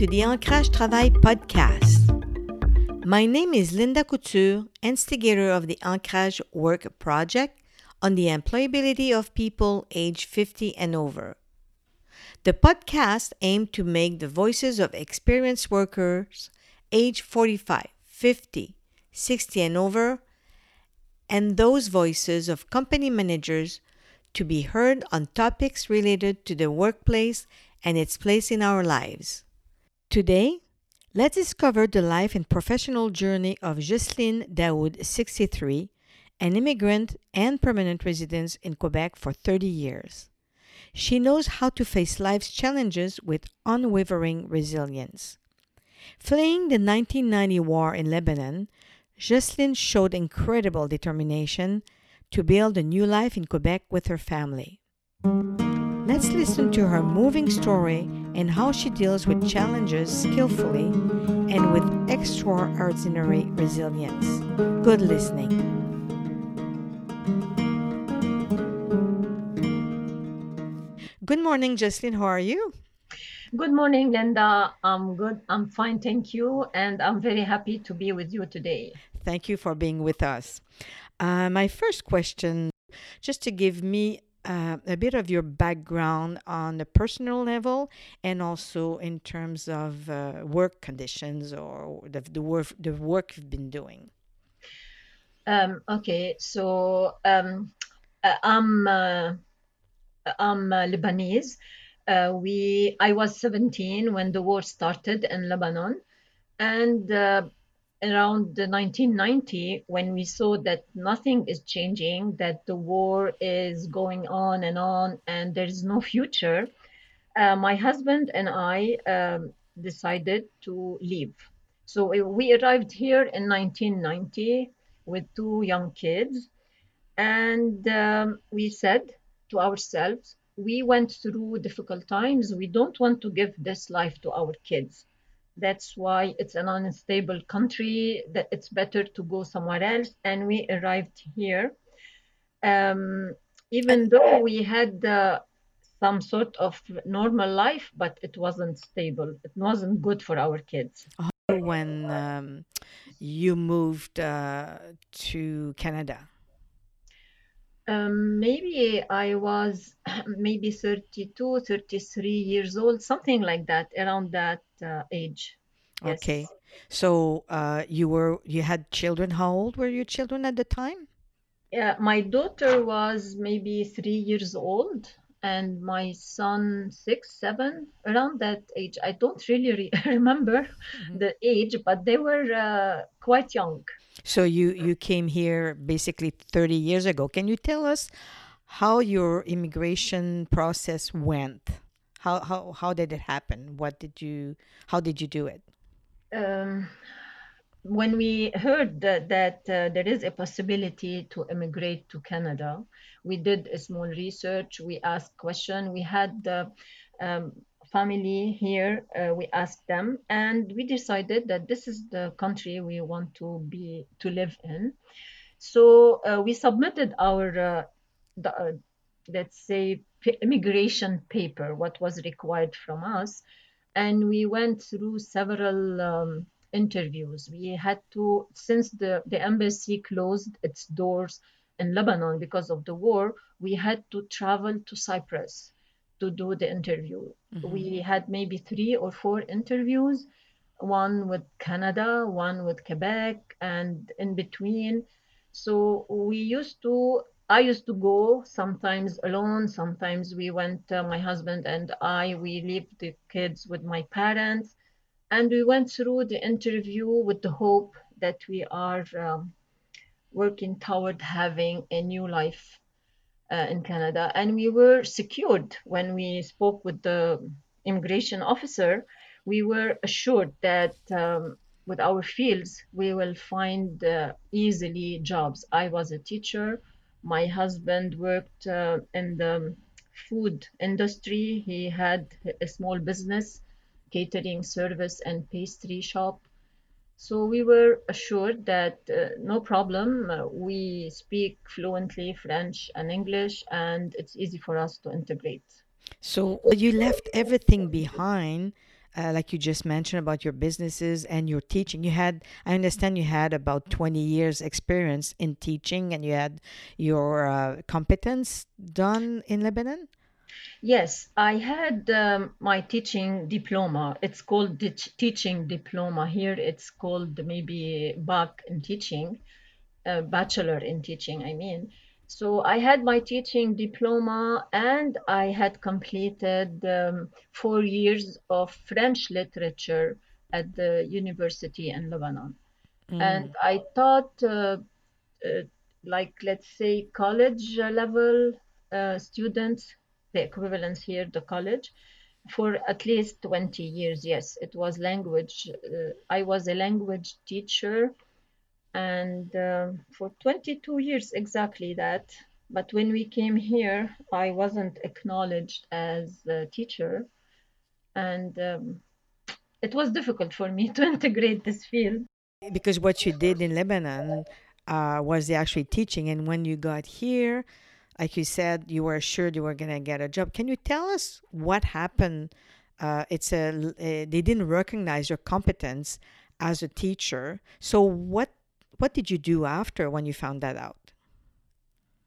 to the Ancrage Travail podcast. My name is Linda Couture, instigator of the Ancrage Work Project on the employability of people age 50 and over. The podcast aimed to make the voices of experienced workers age 45, 50, 60 and over and those voices of company managers to be heard on topics related to the workplace and its place in our lives. Today, let's discover the life and professional journey of Jocelyne Daoud, 63, an immigrant and permanent resident in Quebec for 30 years. She knows how to face life's challenges with unwavering resilience. Fleeing the 1990 war in Lebanon, Jocelyne showed incredible determination to build a new life in Quebec with her family. Let's listen to her moving story and how she deals with challenges skillfully and with extraordinary resilience. Good listening. Good morning, Jocelyne. How are you? Good morning, Linda. I'm good. I'm fine, thank you. And I'm very happy to be with you today. Thank you for being with us. Uh, my first question, just to give me uh, a bit of your background on the personal level and also in terms of uh, work conditions or the, the, work, the work you've been doing. Um, okay, so um, uh, I'm, uh, I'm uh, Lebanese. we, I was 17 when the war started in Lebanon. And around the 1990 when we saw that nothing is changing that the war is going on and on and there's no future uh, my husband and i um, decided to leave. So we arrived here in 1990 with two young kids and um, we said to ourselves we went through difficult times. We don't want to give this life to our kids that's why it's an unstable country, that it's better to go somewhere else. And we arrived here. Um, even though we had uh, some sort of normal life, but it wasn't stable. It wasn't good for our kids. When um, you moved uh, to Canada? Um, maybe I was maybe 32, 33 years old, something like that, around that uh, age. Yes. Okay. So uh, you were you had children. How old were your children at the time? Yeah, my daughter was maybe three years old, and my son six, seven, around that age. I don't really re- remember mm-hmm. the age, but they were uh, quite young. So you you came here basically 30 years ago. Can you tell us how your immigration process went? How how how did it happen? What did you how did you do it? Um, when we heard that, that uh, there is a possibility to immigrate to Canada, we did a small research. We asked question. We had the um, family here. Uh, we asked them, and we decided that this is the country we want to be to live in. So uh, we submitted our uh, the, uh, let's say immigration paper, what was required from us, and we went through several um, interviews. We had to, since the, the embassy closed its doors in Lebanon because of the war, we had to travel to Cyprus to do the interview. Mm-hmm. We had maybe three or four interviews, one with Canada, one with Quebec, and in between. So we used to I used to go sometimes alone. Sometimes we went, uh, my husband and I, we left the kids with my parents. And we went through the interview with the hope that we are um, working toward having a new life uh, in Canada. And we were secured when we spoke with the immigration officer. We were assured that um, with our fields, we will find uh, easily jobs. I was a teacher my husband worked uh, in the food industry. He had a small business, catering service and pastry shop. So we were assured that uh, no problem, uh, we speak fluently French and English, and it's easy for us to integrate. So you left everything behind uh, like you just mentioned about your businesses and your teaching. You had, I understand, you had about twenty years experience in teaching, and you had your uh, competence done in Lebanon. Yes, I had um, my teaching diploma. It's called the teaching diploma. Here it's called maybe bac in teaching, uh, bachelor in teaching, I mean. So I had my teaching diploma and I had completed um, four years of French literature at the university in Lebanon. And I taught, uh, uh, like, let's say, college level uh, students, the equivalence here, the college, for at least 20 years. Yes, it was language. Uh, I was a language teacher and uh, for 22 years exactly that but when we came here i wasn't acknowledged as a teacher and um, it was difficult for me to integrate this field because what you did in Lebanon uh, was actually teaching, and when you got here, like you said, you were assured you were going to get a job. Can you tell us what happened? Uh, it's a they didn't recognize your competence as a teacher. So what what did you do after when you found that out?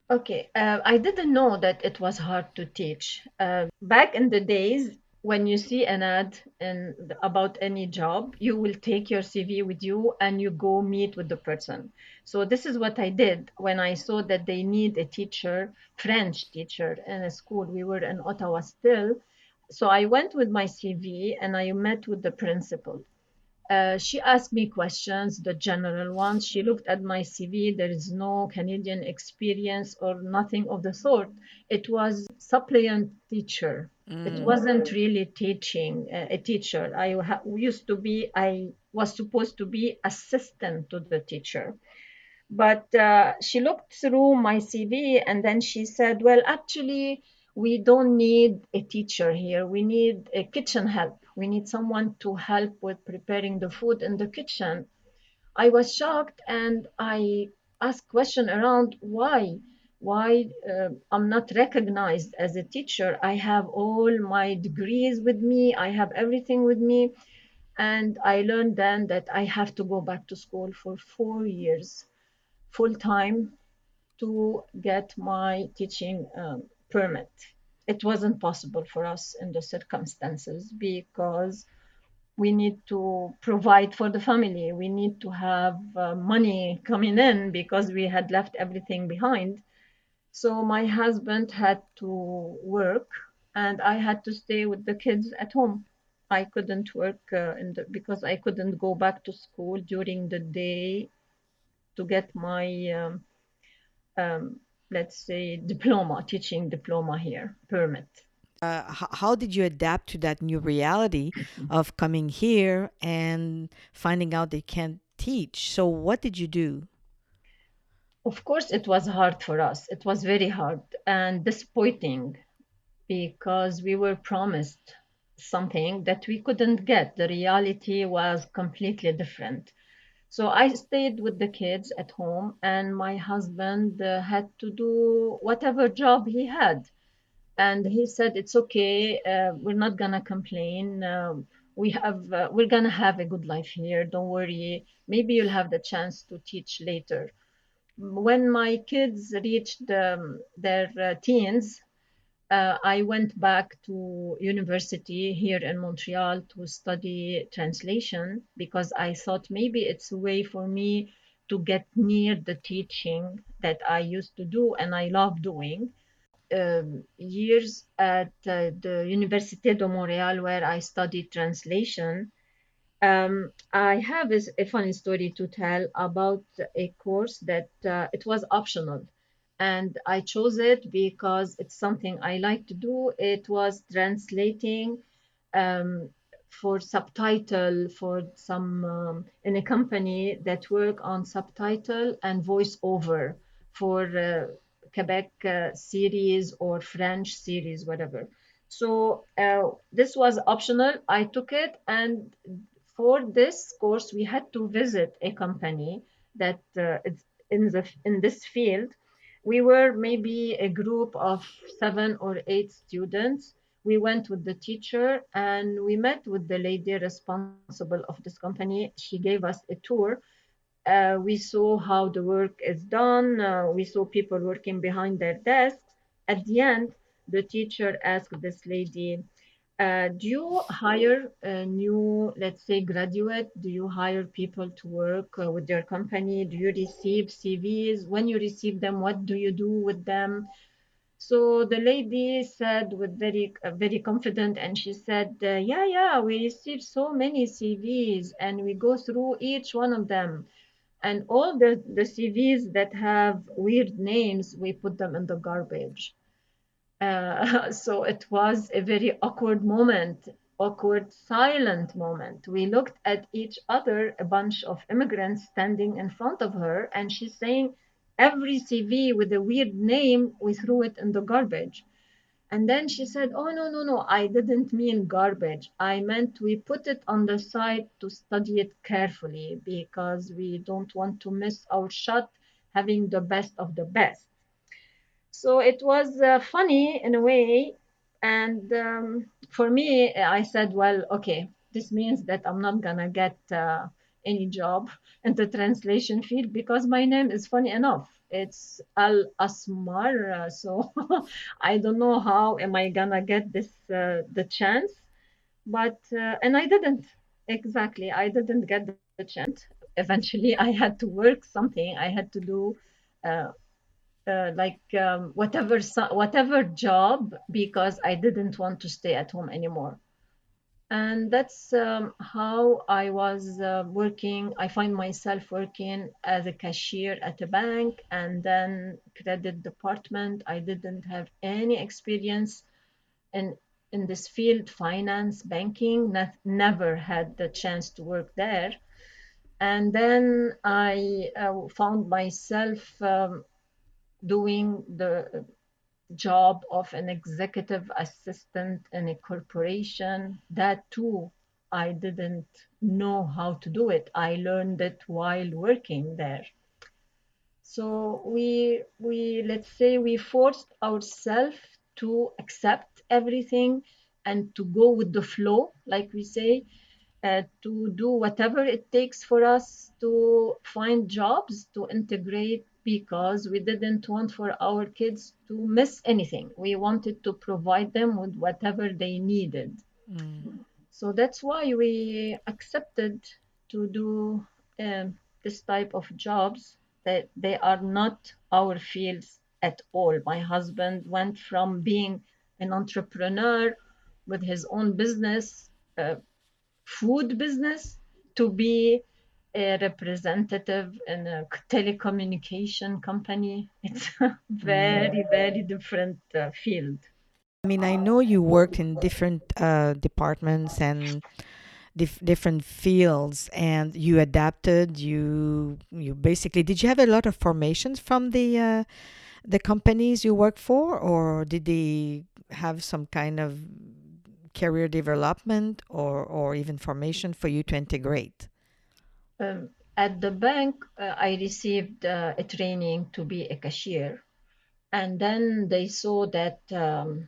Okay, uh, I didn't know that it was hard to teach. Uh, back in the days, when you see an ad in, about any job, you will take your CV with you and you go meet with the person. So this is what I did when I saw that they need a teacher, French teacher in a school. We were in Ottawa still. So I went with my CV and I met with the principal. Uh, she asked me questions, the general ones. She looked at my CV. There is no Canadian experience or nothing of the sort. It was suppliant teacher. Mm. It wasn't really teaching uh, a teacher. I ha- used to be. I was supposed to be assistant to the teacher. But uh, she looked through my CV and then she said, "Well, actually." we don't need a teacher here. We need a kitchen help. We need someone to help with preparing the food in the kitchen. I was shocked and I asked question around why why uh, I'm not recognized as a teacher. I have all my degrees with me. I have everything with me. And I learned then that I have to go back to school for four years full time to get my teaching um, permit. It wasn't possible for us in the circumstances because we need to provide for the family. We need to have uh, money coming in because we had left everything behind. So my husband had to work and I had to stay with the kids at home. I couldn't work uh, the, because I couldn't go back to school during the day to get my um, um, let's say diploma teaching diploma here permit. Uh, how did you adapt to that new reality of coming here and finding out they can't teach? So what did you do of course it was hard for us it was very hard and disappointing because we were promised something that we couldn't get the reality was completely different so I stayed with the kids at home, and my husband uh, had to do whatever job he had. And he said, "It's okay. Uh, we're not gonna complain. Uh, we have, uh, we're gonna have a good life here. Don't worry. Maybe you'll have the chance to teach later." When my kids reached um, their uh, teens, uh, I went back to university here in Montreal to study translation because I thought maybe it's a way for me to get near the teaching that I used to do and I love doing. Um, years at uh, the Université de Montréal where I studied translation, um, I have a, a funny story to tell about a course that uh, it was optional and I chose it because it's something I like to do. It was translating um, for subtitle for some um, in a company that work on subtitle and voiceover for uh, Quebec uh, series or French series, whatever. So uh, this was optional. I took it, and for this course, we had to visit a company that uh, in the in this field we were maybe a group of seven or eight students. we went with the teacher and we met with the lady responsible of this company. She gave us a tour. Uh, we saw how the work is done. Uh, we saw people working behind their desks. At the end, the teacher asked this lady, uh, do you hire a new, let's say, graduate? Do you hire people to work uh, with your company? Do you receive CVs? When you receive them, what do you do with them? So the lady said with very uh, very confident, and she said, uh, "Yeah, yeah, we receive so many CVs, and we go through each one of them, and all the the CVs that have weird names, we put them in the garbage." Uh, so it was a very awkward moment, awkward, silent moment. We looked at each other, a bunch of immigrants standing in front of her, and she's saying every CV with a weird name, we threw it in the garbage. And then she said, Oh, no, no, no, I didn't mean garbage. I meant we put it on the side to study it carefully because we don't want to miss our shot having the best of the best. So it was uh, funny in a way. And um, for me, I said, Well, okay, this means that I'm not going to get. Uh, any job in the translation field because my name is funny enough. It's Al Asmar, uh, so I don't know how am I gonna get this uh, the chance, but uh, and I didn't exactly. I didn't get the chance. Eventually, I had to work something. I had to do. Uh, uh, like um, whatever whatever job because I didn't want to stay at home anymore and that's um, how I was uh, working. I find myself working as a cashier at a bank and then credit department. I didn't have any experience in in this field, finance, banking. Never had the chance to work there. And then I uh, found myself um, doing the job of an executive assistant in a corporation, that too, I didn't know how to do it. I learned it while working there. So we we let's say we forced ourselves to accept everything and to go with the flow, like we say, uh, to do whatever it takes for us to find jobs, to integrate because we didn't want for our kids to miss anything. We wanted to provide them with whatever they needed. Mm. So that's why we accepted to do um, this type of jobs that they are not our fields at all. My husband went from being an entrepreneur with his own business, uh, food business, to be a representative in a telecommunication company. It's a very, very different uh, field. I mean, I know you worked in different uh, departments and dif- different fields, and you adapted. You you basically did you have a lot of formations from the uh, the companies you work for, or did they have some kind of career development or or even formation for you to integrate? Um, at the bank, uh, I received uh, a training to be a cashier, and then they saw that um,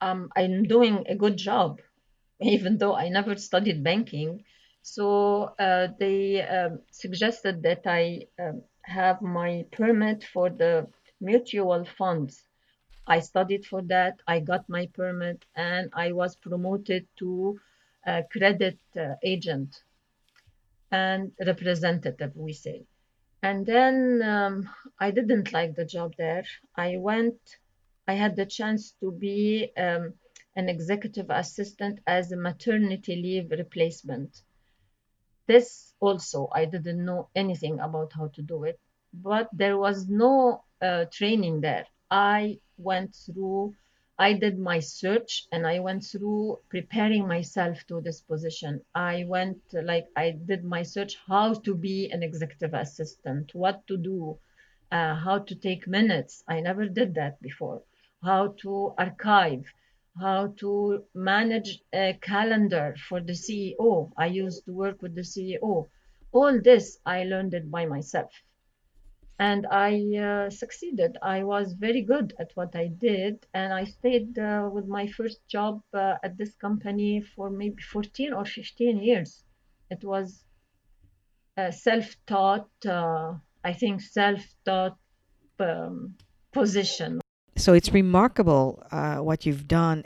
um, I'm doing a good job, even though I never studied banking. So uh, they um, suggested that I um, have my permit for the mutual funds. I studied for that. I got my permit, and I was promoted to a credit uh, agent and representative, we say. And then um, I didn't like the job there. I went, I had the chance to be um, an executive assistant as a maternity leave replacement. This also, I didn't know anything about how to do it, but there was no uh, training there. I went through I did my search and I went through preparing myself to this position. I went like I did my search how to be an executive assistant, what to do, uh, how to take minutes. I never did that before. How to archive, how to manage a calendar for the CEO. I used to work with the CEO. All this I learned it by myself. And I uh, succeeded. I was very good at what I did, and I stayed uh, with my first job uh, at this company for maybe 14 or 15 years. It was a self-taught, uh, I think, self-taught um, position. So it's remarkable uh, what you've done.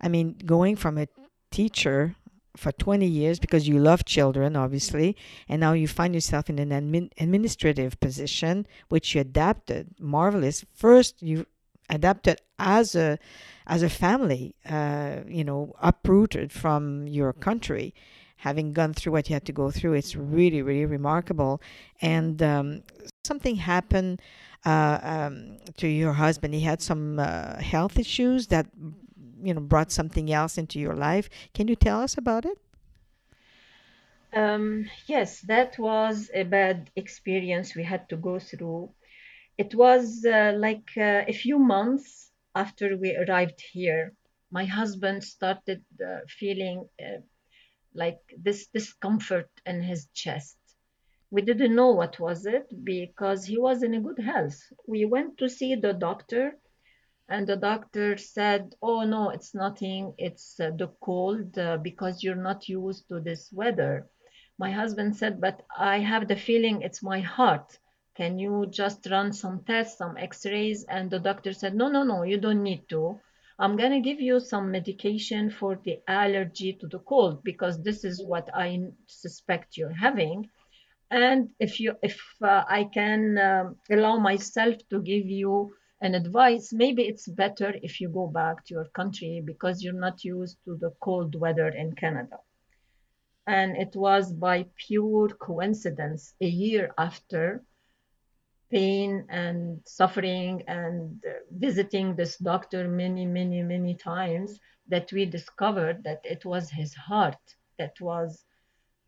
I mean, going from a teacher for 20 years because you love children, obviously, and now you find yourself in an admin, administrative position, which you adapted. Marvelous. First, you adapted as a as a family, uh, you know, uprooted from your country, having gone through what you had to go through. It's really, really remarkable. And um, something happened uh, um, to your husband. He had some uh, health issues that you know brought something else into your life. Can you tell us about it? Um, yes, that was a bad experience we had to go through. It was uh, like uh, a few months after we arrived here. My husband started uh, feeling uh, like this discomfort in his chest. We didn't know what was it because he was in a good health. We went to see the doctor and the doctor said, "Oh no, it's nothing. It's uh, the cold uh, because you're not used to this weather." My husband said, "But I have the feeling it's my heart. Can you just run some tests, some x-rays?" And the doctor said, "No, no, no, you don't need to. I'm going to give you some medication for the allergy to the cold because this is what I suspect you're having." And if you, if uh, I can um, allow myself to give you an advice, maybe it's better if you go back to your country because you're not used to the cold weather in Canada. And it was by pure coincidence, a year after pain and suffering and visiting this doctor many, many, many times, that we discovered that it was his heart that was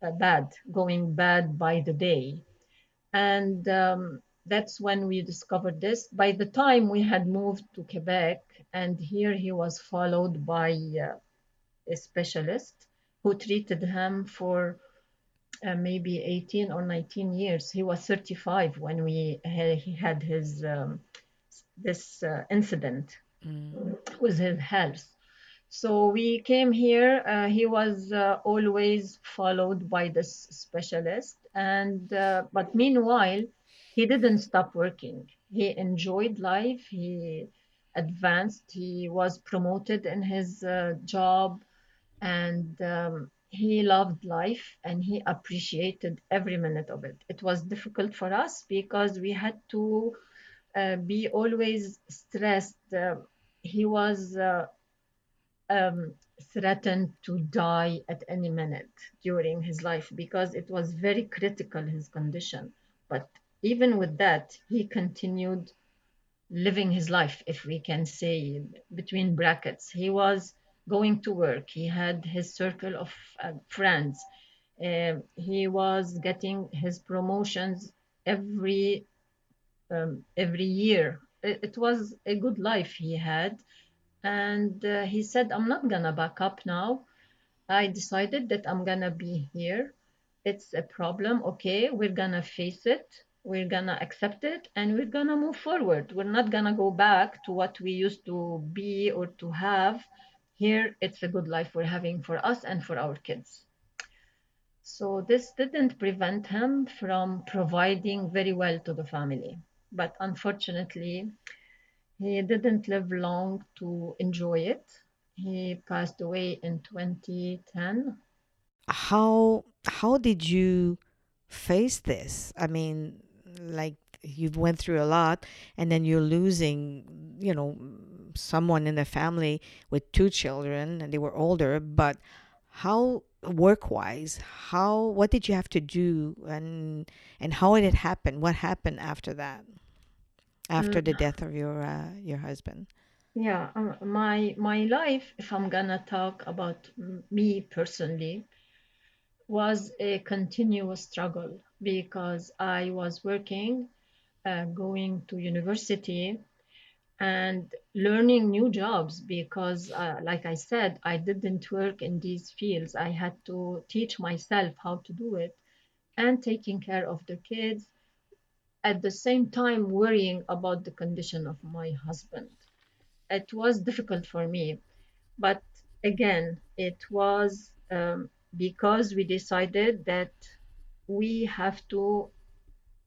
uh, bad, going bad by the day. And um, that's when we discovered this. By the time we had moved to Quebec, and here he was followed by uh, a specialist who treated him for uh, maybe 18 or 19 years. He was 35 when we he had his um, this uh, incident mm. with his health. So we came here. Uh, he was uh, always followed by this specialist, and uh, but meanwhile he didn't stop working. He enjoyed life. He advanced. He was promoted in his uh, job, and um, he loved life and he appreciated every minute of it. It was difficult for us because we had to uh, be always stressed. Uh, he was uh, um, threatened to die at any minute during his life because it was very critical, his condition. But even with that, he continued living his life, if we can say between brackets. He was going to work. He had his circle of uh, friends. Uh, he was getting his promotions every um, every year. It, it, was a good life he had, and uh, he said, "I'm not gonna back up now. I decided that I'm gonna be here. It's a problem. Okay, we're gonna face it we're gonna accept it and we're gonna move forward. We're not gonna go back to what we used to be or to have. Here it's a good life we're having for us and for our kids. So this didn't prevent him from providing very well to the family. But unfortunately he didn't live long to enjoy it. He passed away in 2010 how how did you face this? I mean like you've went through a lot and then you're losing you know someone in the family with two children and they were older but how work wise how what did you have to do and and how did it happen? What happened after that? After mm. the death of your uh, your husband? Yeah um, my my life if i'm gonna talk about me personally was a continuous struggle because I was working, uh, going to university, and learning new jobs because, uh, like I said, I didn't work in these fields. I had to teach myself how to do it and taking care of the kids at the same time worrying about the condition of my husband. It was difficult for me, but again, it was um, because we decided that we have to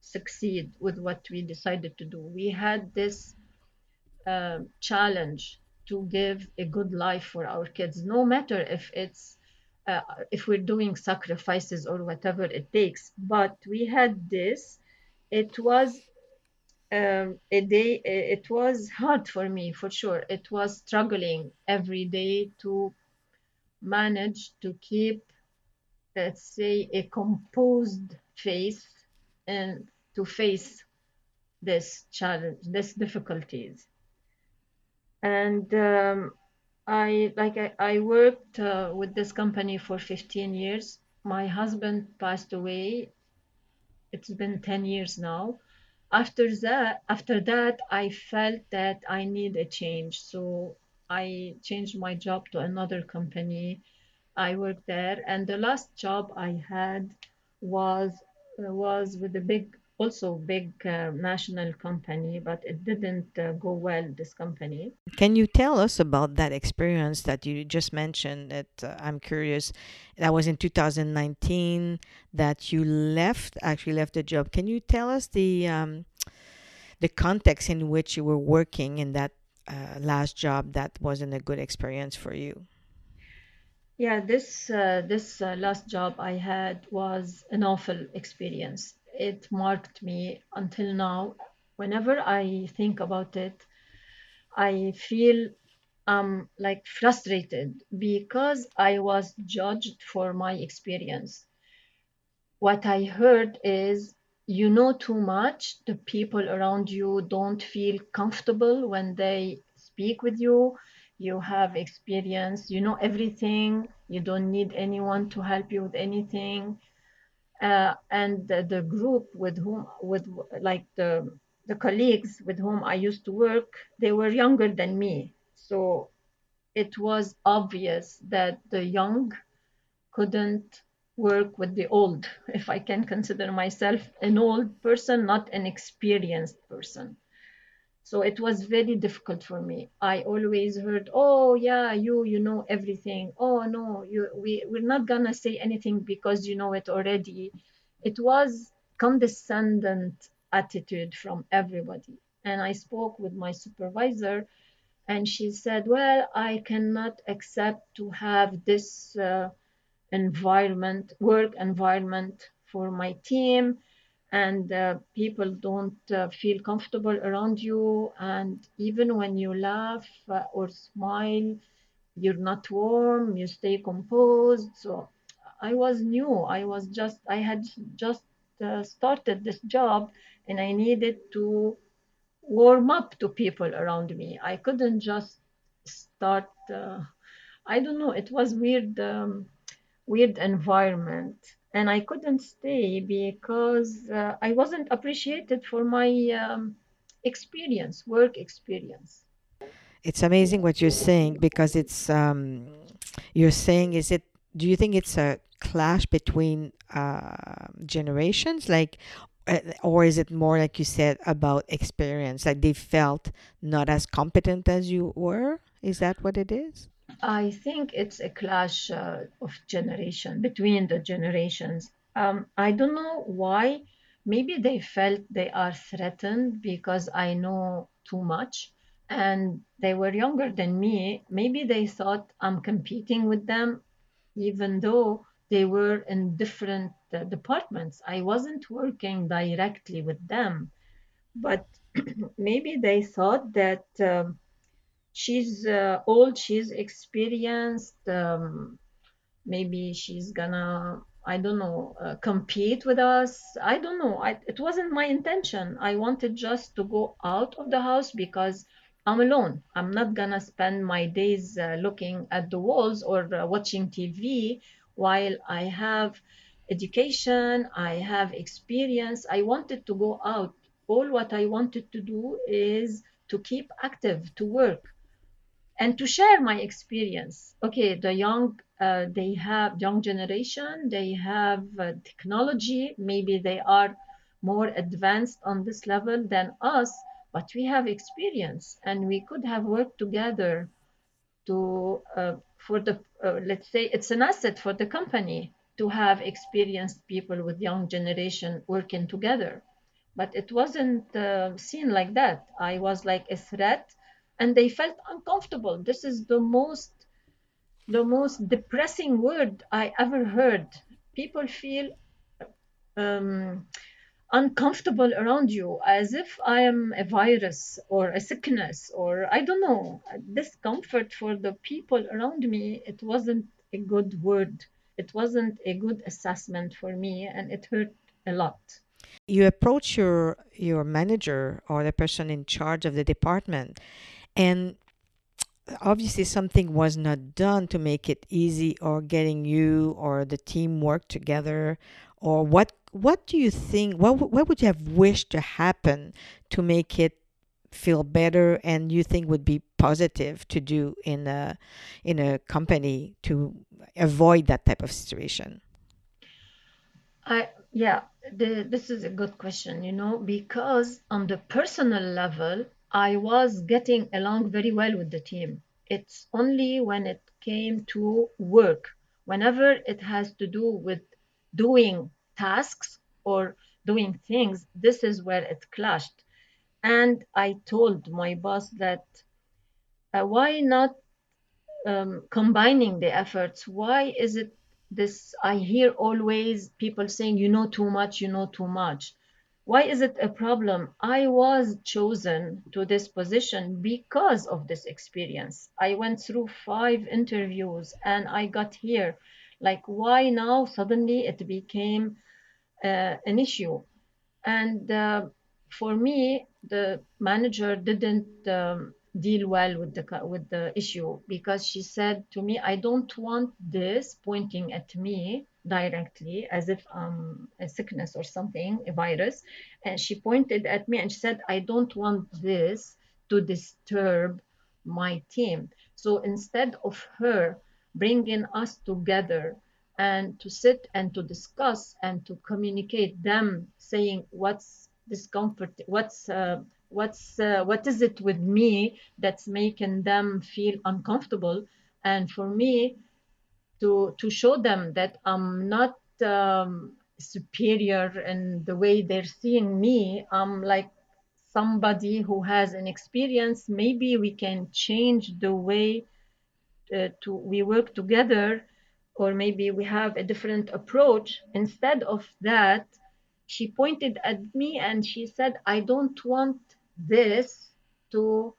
succeed with what we decided to do. We had this uh, challenge to give a good life for our kids, no matter if it's uh, if we're doing sacrifices or whatever it takes. But we had this. It was um, a day. It was hard for me for sure. It was struggling every day to manage to keep, let's say, a composed face and to face this challenge, this difficulties. And um, I like I, I worked uh, with this company for 15 years. My husband passed away. It's been 10 years now. After that, after that, I felt that I need a change. So I changed my job to another company. I worked there, and the last job I had was was with a big also big uh, national company, but it didn't uh, go well. This company. Can you tell us about that experience that you just mentioned? That uh, I'm curious. That was in 2019 that you left. Actually, left the job. Can you tell us the um, the context in which you were working in that uh, last job that wasn't a good experience for you? Yeah, this uh, this uh, last job I had was an awful experience. It marked me until now. Whenever I think about it, I feel um like frustrated because I was judged for my experience. What I heard is you know too much. The people around you don't feel comfortable when they speak with you. You have experience, you know everything. You don't need anyone to help you with anything. Uh, and the, the group with whom, with like the the colleagues with whom I used to work, they were younger than me. So it was obvious that the young couldn't work with the old, if I can consider myself an old person, not an experienced person. So it was very difficult for me. I always heard, "Oh yeah, you you know everything. Oh no, you we we're not gonna say anything because you know it already." It was condescendent attitude from everybody. And I spoke with my supervisor, and she said, "Well, I cannot accept to have this." Uh, environment, work environment for my team, and uh, people don't uh, feel comfortable around you. And even when you laugh uh, or smile, you're not warm, you stay composed. So I was new. I was just, I had just uh, started this job and I needed to warm up to people around me. I couldn't just start. Uh, I don't know. It was weird. Um, weird environment. And I couldn't stay because uh, I wasn't appreciated for my um, experience, work experience. It's amazing what you're saying because it's um, you're saying is it do you think it's a clash between uh, generations? Like uh, or is it more like you said about experience? Like they felt not as competent as you were? Is that what it is I think it's a clash uh, of generation between the generations. Um, I don't know why. Maybe they felt they are threatened because I know too much and they were younger than me. Maybe they thought I'm competing with them, even though they were in different uh, departments. I wasn't working directly with them, but maybe they thought that. Um, she's uh, old she's experienced um, maybe she's gonna i don't know uh, compete with us. I don't know. I, it wasn't my intention. I wanted just to go out of the house because i'm alone. I'm not gonna spend my days uh, looking at the walls or uh, watching tv while i have education i have experience. I wanted to go out. All what i wanted to do is to keep active to work and to share my experience. Okay, the young, uh, they have young generation, they have uh, technology, maybe they are more advanced on this level than us, but we have experience and we could have worked together to uh, for the uh, let's say it's an asset for the company to have experienced people with young generation working together but it wasn't uh, seen like that i was like a threat and they felt uncomfortable this is the most the most depressing word i ever heard people feel um, uncomfortable around you as if I am a virus or a sickness or I don't know. Discomfort for the people around me, it wasn't a good word. It wasn't a good assessment for me and it hurt a lot. You approach your your manager or the person in charge of the department and obviously something was not done to make it easy or getting you or the team work together. Or what what do you think what what would you have wished to happen to make it feel better and you think would be positive to do in a in a company to avoid that type of situation? I yeah, the, this is a good question, you know, because on the personal level, I was getting along very well with the team. It's only when it came to work, whenever it has to do with doing tasks or doing things, this is where it clashed. And I told my boss that uh, why not um, combining the efforts? Why is it this? I hear always people saying, you know too much, you know too much. Why is it a problem? I was chosen to this position because of this experience. I went through five interviews and I got here. Like, why now suddenly it became uh, an issue. And uh, for me, the manager didn't um, deal well with the with the issue because she said to me, "I don't want this pointing at me directly as if I'm a sickness or something, a virus." And she pointed at me and she said, "I don't want this to disturb my team." So instead of her bringing us together and to sit and to discuss and to communicate them saying what's discomfort what's uh, what's uh, what is it with me that's making them feel uncomfortable and for me to to show them that i'm not um, superior in the way they're seeing me i'm like somebody who has an experience maybe we can change the way uh, to we work together or maybe we have a different approach. Instead of that, she pointed at me and she said, I don't want this to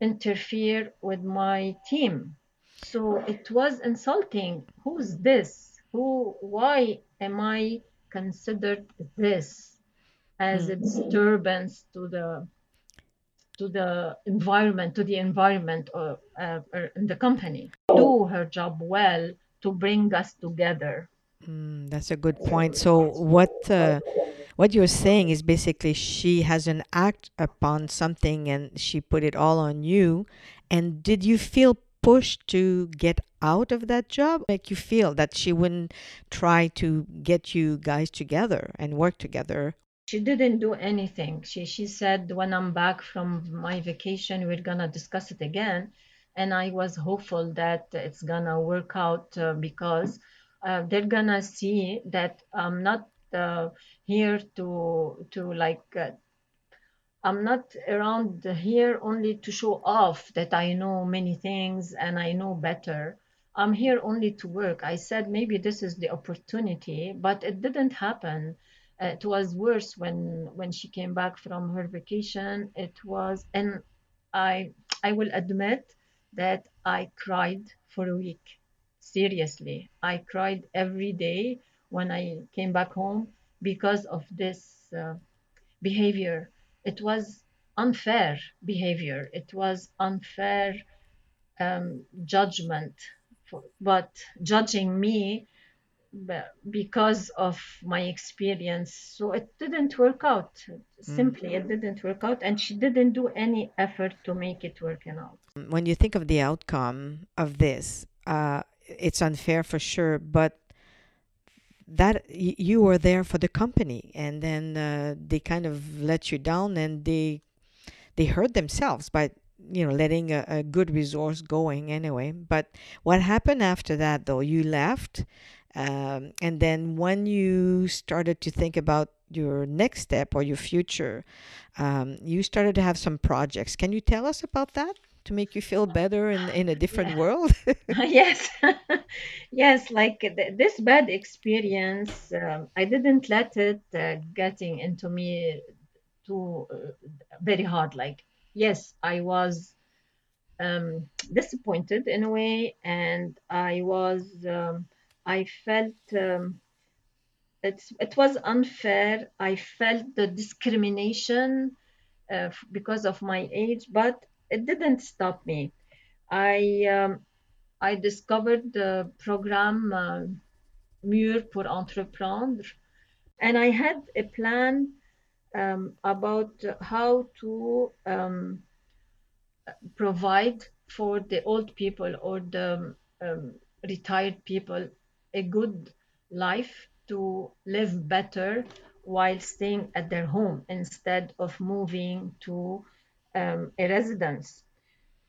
interfere with my team. So it was insulting. Who's this? Who, why am I considered this as a disturbance to the to the environment, to the environment or, uh, or in the company? Do her job well to bring us together. Mm, that's a good point. So what uh, what you're saying is basically she has an act upon something and she put it all on you. And did you feel pushed to get out of that job? Make you feel that she wouldn't try to get you guys together and work together? She didn't do anything. She she said when I'm back from my vacation, we're gonna discuss it again and I was hopeful that it's gonna work out uh, because uh, they're gonna see that I'm not uh, here to to like uh, I'm not around here only to show off that I know many things and I know better. I'm here only to work. I said maybe this is the opportunity, but it didn't happen. Uh, it was worse when when she came back from her vacation. It was, and I I will admit that I cried for a week. Seriously, I cried every day when I came back home because of this uh, behavior. It was unfair behavior. It was unfair um, judgment, for, but judging me because of my experience. So it didn't work out. Simply, mm. it didn't work out, and she didn't do any effort to make it work out. When you think of the outcome of this, uh, it's unfair for sure, but that you were there for the company and then uh, they kind of let you down and they they hurt themselves by you know letting a, a good resource going anyway. But what happened after that though? You left um, and then when you started to think about your next step or your future um, you started to have some projects. Can you tell us about that to make you feel better in, in a different Yeah. world? Yes. Yes like th- this bad experience um, i didn't let it uh, getting into me too uh, very hard. Like yes i was um, disappointed in a way and i was um, i felt um, it's, it was unfair. I felt the discrimination uh, because of my age but it didn't stop me. I um, I discovered the program uh, Mur pour Entreprendre, and I had a plan um, about how to um, provide for the old people or the um, retired people a good life to live better while staying at their home instead of moving to um, a residence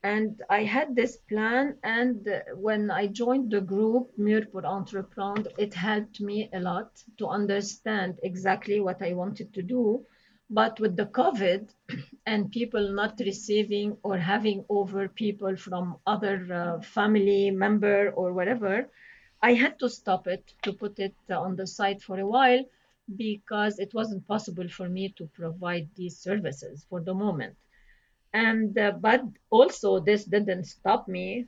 and I had this plan. And when I joined the group Mur pour Entreprendre, it helped me a lot to understand exactly what I wanted to do. But with the COVID and people not receiving or having over people from other uh, family member or whatever, I had to stop it to put it on the side for a while because it wasn't possible for me to provide these services for the moment and uh, but also this didn't stop me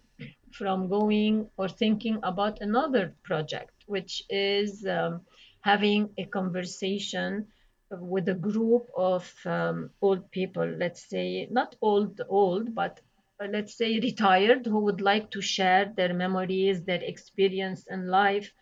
from going or thinking about another project which is um, having a conversation with a group of um, old people let's say not old old but uh, let's say retired who would like to share their memories their experience in life.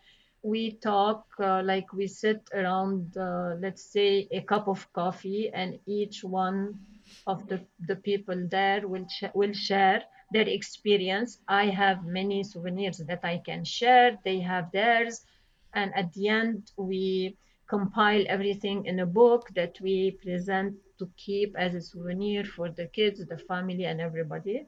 We talk uh, like we sit around uh, let's say a cup of coffee and each one of the, the people there will sh- will share their experience. I have many souvenirs that i can share. They have theirs. And at the end we compile everything in a book that we present to keep as a souvenir for the kids the family and everybody.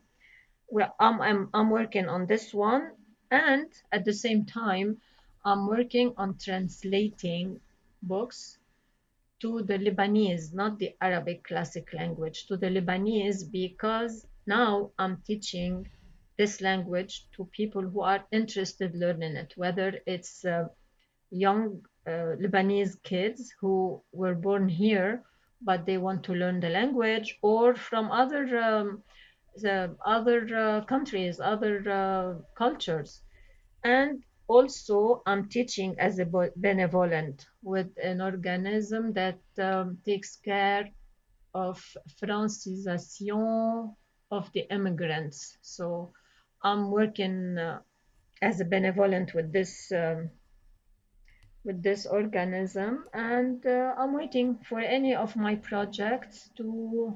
Well I'm, I'm i'm working on this one. And at the same time i'm working on translating books to the lebanese not the arabic classic language to the lebanese because now i'm teaching this language to people who are interested learning it whether it's uh, young uh, lebanese kids who were born here but they want to learn the language or from other um, the other uh, countries, other uh, cultures. And also, I'm teaching as a benevolent with an organism that um, takes care of francisation of the immigrants. So I'm working uh, as a benevolent with this um, with this organism, and uh, I'm waiting for any of my projects to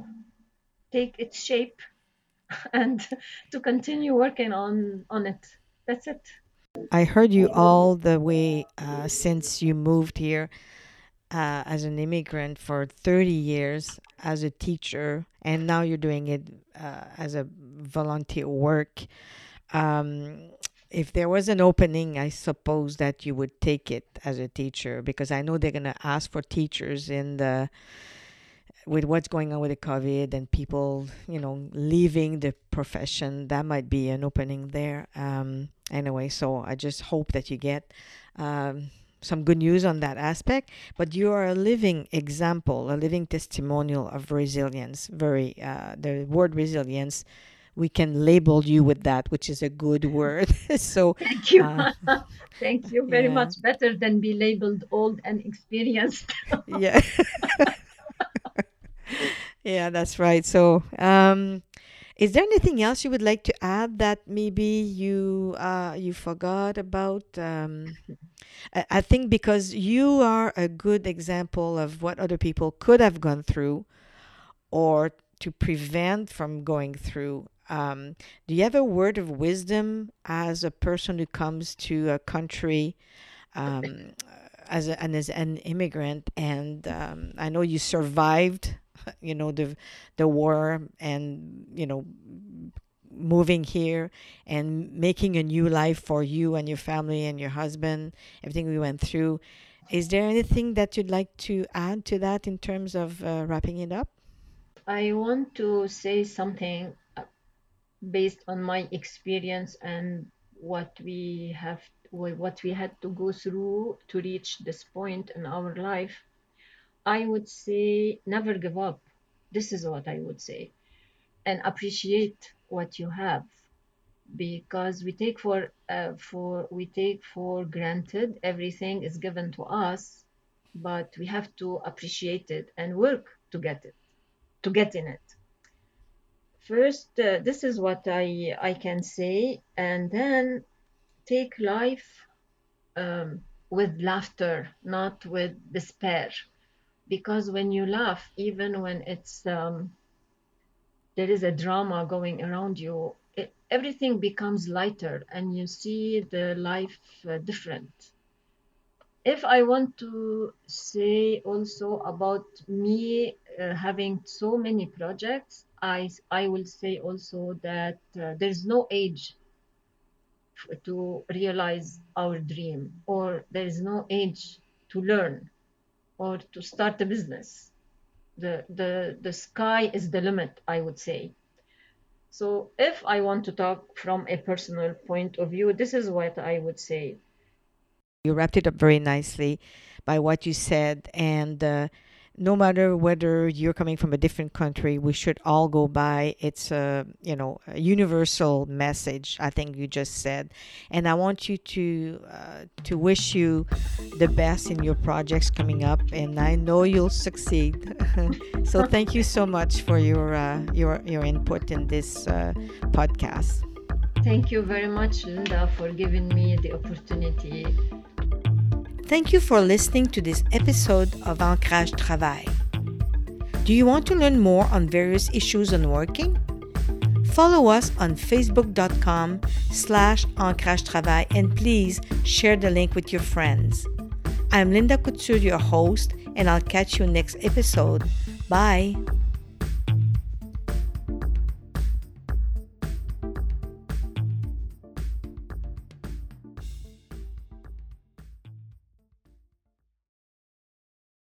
take its shape and to continue working on on it. That's it. I heard you all the way uh, since you moved here uh, as an immigrant for 30 years as a teacher, and now you're doing it uh, as a volunteer work. Um, if there was an opening, I suppose that you would take it as a teacher because I know they're going to ask for teachers in the with what's going on with the COVID and people, you know, leaving the profession, that might be an opening there. Um, anyway, so I just hope that you get um, some good news on that aspect. But you are a living example, a living testimonial of resilience. Very, uh, the word resilience, we can label you with that, which is a good word. so, Thank you. uh, Thank you very yeah, much. Better than be labeled old and experienced. yeah, yeah, that's right. So, um, Is there anything else you would like to add that maybe you uh, you forgot about? Um, I, think because you are a good example of what other people could have gone through or to prevent from going through. Um, do you have a word of wisdom as a person who comes to a country um, as, a, and as an immigrant, and um, I know you survived, you know, the the war, and you know, moving here and making a new life for you and your family and your husband. Everything we went through. Is there anything that you'd like to add to that in terms of uh, wrapping it up? I want to say something uh, based on my experience and what we have what we had to go through to reach this point in our life i would say never give up. This is what i would say. And appreciate what you have. Because we take for uh, for we take for granted everything is given to us but we have to appreciate it and work to get it to get in it. First uh, this is what i i can say and then take life um, with laughter, not with despair. Because when you laugh, even when it's um, there is a drama going around you, it, everything becomes lighter and you see the life uh, different. If I want to say also about me uh, having so many projects, I, I will say also that uh, there's no age to realize our dream, or there is no age to learn or to start a business. The, the, the sky is the limit, I would say. So, if I want to talk from a personal point of view, this is what I would say. You wrapped it up very nicely by what you said, and uh, no matter whether you're coming from a different country, we should all go by. It's a you know a universal message. I think you just said, and I want you to uh, to wish you the best in your projects coming up, and I know you'll succeed. so thank you so much for your uh, your your input in this uh, podcast. Thank you very much, Linda, for giving me the opportunity Thank you for listening to this episode of Ancrage Travail. Do you want to learn more on various issues on working? Follow us on facebook.com slash ancrage travail and please share the link with your friends. I'm Linda Couture, your host, and I'll catch you next episode. Bye.